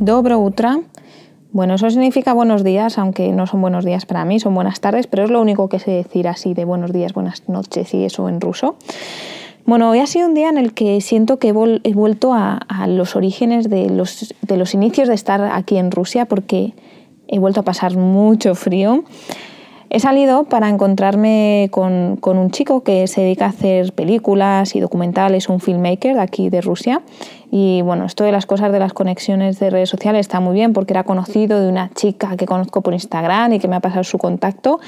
Dobro Utra. Bueno, eso significa buenos días, aunque no son buenos días para mí, son buenas tardes, pero es lo único que sé decir así de buenos días, buenas noches y eso en ruso. Bueno, hoy ha sido un día en el que siento que he, vuelto a, los orígenes de los, de los inicios de estar aquí en Rusia porque he vuelto a pasar mucho frío. He salido para encontrarme con, un chico que se dedica a hacer películas y documentales, un filmmaker de aquí de Rusia. Y bueno, esto de las cosas de las conexiones de redes sociales está muy bien porque era conocido de una chica que conozco por Instagram y que me ha pasado su contacto.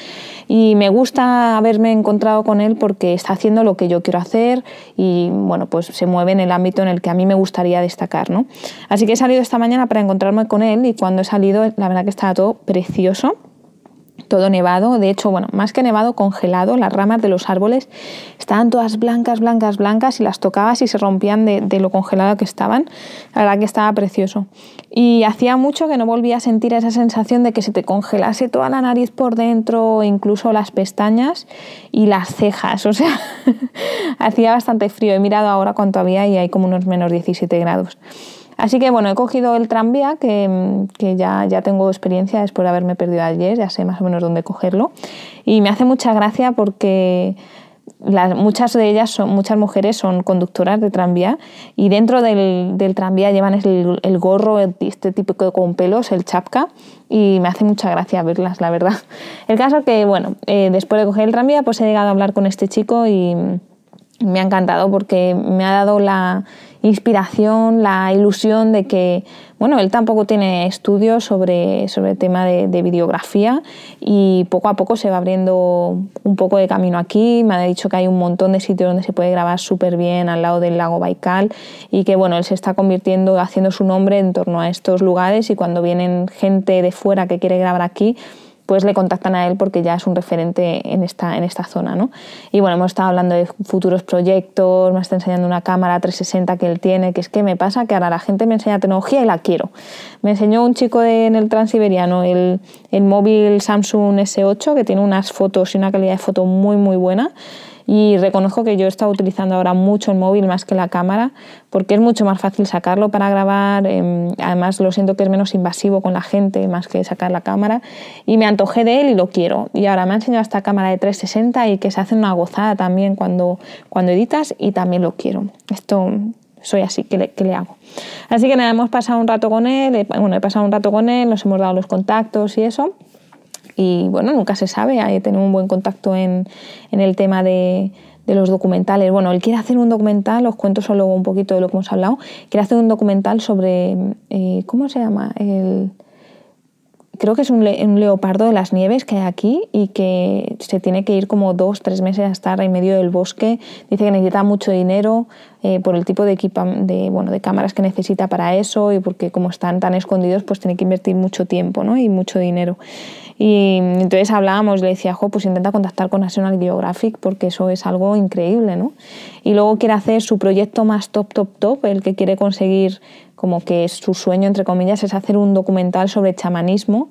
Y me gusta haberme encontrado con él porque está haciendo lo que yo quiero hacer y bueno, pues se mueve en el ámbito en el que a mí me gustaría destacar. ¿no? Así que he salido esta mañana para encontrarme con él y cuando he salido, la verdad que estaba todo precioso todo nevado, de hecho, bueno, más que nevado, congelado, las ramas de los árboles estaban todas blancas, blancas, blancas y las tocabas y se rompían de, lo congelado que estaban. La verdad que estaba precioso. Y hacía mucho que no volvía a sentir esa sensación de que se te congelase toda la nariz por dentro, incluso las pestañas y las cejas, o sea, hacía bastante frío. He mirado ahora cuánto había y hay como unos menos 17 grados. Así que bueno, he cogido el tranvía, que, ya, ya tengo experiencia después de haberme perdido ayer, ya sé más o menos dónde cogerlo. Y me hace mucha gracia porque muchas de ellas, son, muchas mujeres son conductoras de tranvía y dentro del, tranvía llevan el, gorro, este típico con pelos, el chapka, y me hace mucha gracia verlas, la verdad. El caso que, bueno, eh, después de coger el tranvía, pues he llegado a hablar con este chico y me ha encantado porque me ha dado la inspiración, la ilusión de que, bueno, él tampoco tiene estudios sobre, sobre el tema de, videografía y poco a poco se va abriendo un poco de camino aquí. Me ha dicho que hay un montón de sitios donde se puede grabar súper bien al lado del lago Baikal y que, bueno, él se está convirtiendo, haciendo su nombre en torno a estos lugares y cuando vienen gente de fuera que quiere grabar aquí, pues le contactan a él porque ya es un referente en esta, en esta zona. ¿no? Y bueno, hemos estado hablando de futuros proyectos, me está enseñando una cámara 360 que él tiene, que es que me pasa que ahora la gente me enseña tecnología y la quiero. Me enseñó un chico en el Transiberiano el, el móvil Samsung S8 que tiene unas fotos y una calidad de foto muy muy buena y reconozco que yo he estado utilizando ahora mucho el móvil más que la cámara porque es mucho más fácil sacarlo para grabar, em, además lo siento que es menos invasivo con la gente más que sacar la cámara y me antojé de él y lo quiero y ahora me ha enseñado esta cámara de 360 y que se hace una gozada también cuando, cuando editas y también lo quiero. Esto soy así, que le, le, hago? Así que nada, hemos pasado un rato con él, bueno, he pasado un rato con él, nos hemos dado los contactos y eso y bueno, nunca se sabe, hay tener un buen contacto en, en el tema de, de, los documentales. Bueno, él quiere hacer un documental, os cuento solo un poquito de lo que hemos hablado, quiere hacer un documental sobre, eh, ¿cómo se llama? El, creo que es un, leopardo de las nieves que hay aquí y que se tiene que ir como dos, tres meses a estar en medio del bosque. Dice que necesita mucho dinero eh, por el tipo de, de, bueno, de cámaras que necesita para eso y porque como están tan escondidos pues tiene que invertir mucho tiempo ¿no? y mucho dinero. Y entonces hablábamos, le decía, jo, pues intenta contactar con National Geographic porque eso es algo increíble, ¿no? Y luego quiere hacer su proyecto más top, top, top, el que quiere conseguir como que su sueño, entre comillas, es hacer un documental sobre chamanismo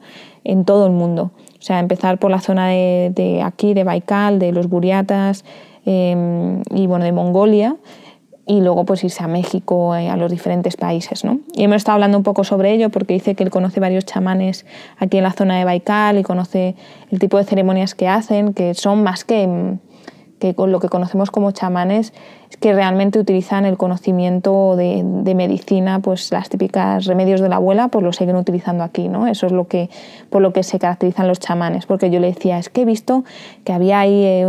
en todo el mundo. O sea, empezar por la zona de, aquí, de Baikal, de los Buriatas em, y bueno, de Mongolia y luego pues irse a México, eh, a los diferentes países. ¿no? Y hemos estado hablando un poco sobre ello porque dice que él conoce varios chamanes aquí en la zona de Baikal y conoce el tipo de ceremonias que hacen, que son más que que con lo que conocemos como chamanes es que realmente utilizan el conocimiento de, medicina, pues las típicas remedios de la abuela, pues lo siguen utilizando aquí, ¿no? Eso es lo que, por lo que se caracterizan los chamanes, porque yo le decía, es que he visto que había ahí eh,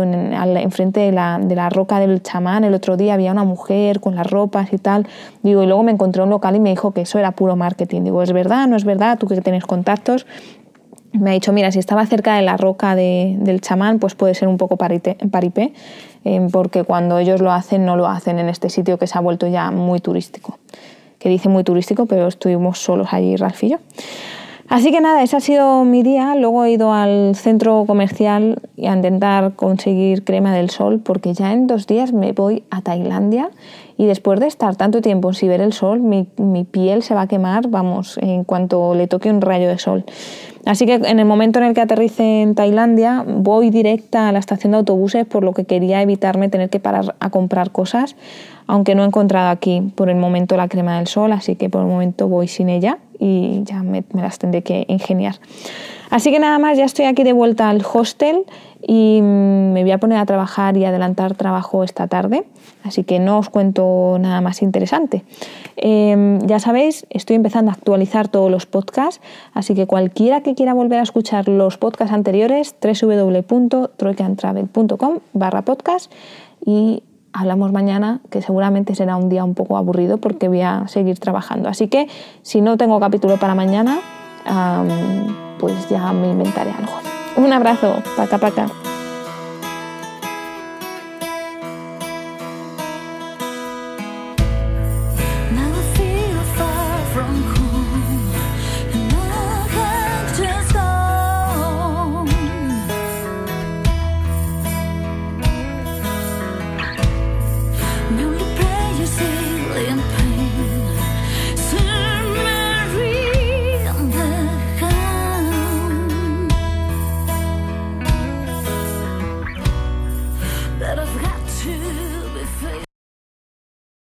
enfrente de la, de la roca del chamán, el otro día había una mujer con las ropas y tal, digo, y luego me encontré un local y me dijo que eso era puro marketing, digo, ¿es verdad? ¿No es verdad? Tú que tienes contactos, me ha dicho, mira, si estaba cerca de la roca del chamán, pues puede ser un poco paripé, eh, porque cuando ellos lo hacen, no lo hacen en este sitio que se ha vuelto ya muy turístico. Que dice muy turístico, pero estuvimos solos allí, yo. Así que nada, ese ha sido mi día. Luego he ido al centro comercial y a intentar conseguir crema del sol porque ya en dos días me voy a Tailandia y después de estar tanto tiempo sin ver el sol, mi, piel se va a quemar, vamos, en cuanto le toque un rayo de sol. Así que en el momento en el que aterrice en Tailandia, voy directa a la estación de autobuses, por lo que quería evitarme tener que parar a comprar cosas, aunque no he encontrado aquí por el momento la crema del sol, así que por el momento voy sin ella y ya me, me las tendré que ingeniar. Así que nada más, ya estoy aquí de vuelta al hostel y me voy a poner a trabajar y adelantar trabajo esta tarde, así que no os cuento nada más interesante. Em, ya sabéis, estoy empezando a actualizar todos los podcasts, así que cualquiera que quiera volver a escuchar los podcasts anteriores, www.troicantravel.com barra podcast y hablamos mañana, que seguramente será un día un poco aburrido porque voy a seguir trabajando. Así que si no tengo capítulo para mañana, pues ya me inventaré algo. Un abrazo, paca paca.